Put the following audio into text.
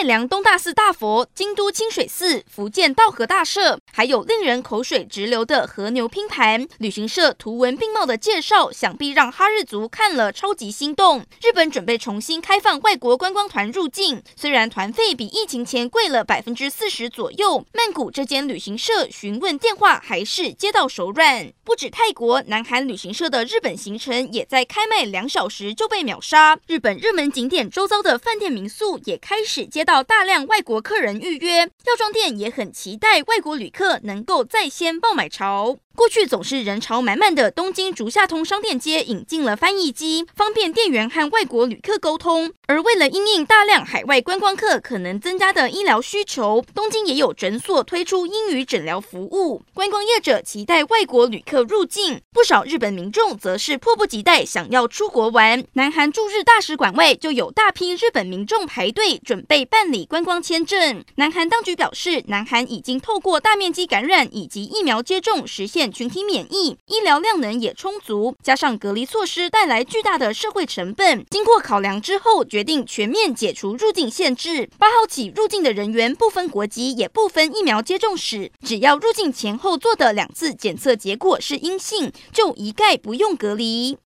奈良东大寺大佛、京都清水寺、伏见稻荷大社，还有令人口水直流的和牛拼盘，旅行社图文并茂的介绍，想必让哈日族看了超级心动。日本准备重新开放外国观光团入境，虽然团费比疫情前贵了百分之四十左右，曼谷这间旅行社询问电话还是接到手软。不止泰国，南韩旅行社的日本行程也在开卖两小时就被秒杀。日本热门景点周遭的饭店民宿也开始接到到大量外国客人预约，药妆店也很期待外国旅客能够再掀爆买潮。过去总是人潮满满的东京竹下通商店街引进了翻译机，方便店员和外国旅客沟通。而为了因应大量海外观光客可能增加的医疗需求，东京也有诊所推出英语诊疗服务。观光业者期待外国旅客入境，不少日本民众则是迫不及待想要出国玩。南韩驻日大使馆外就有大批日本民众排队准备办理观光签证。南韩当局表示，南韩已经透过大面积感染以及疫苗接种实现群体免疫，医疗量能也充足，加上隔离措施带来巨大的社会成本，经过考量之后，决定全面解除入境限制。八号起入境的人员不分国籍，也不分疫苗接种史，只要入境前后做的两次检测结果是阴性，就一概不用隔离。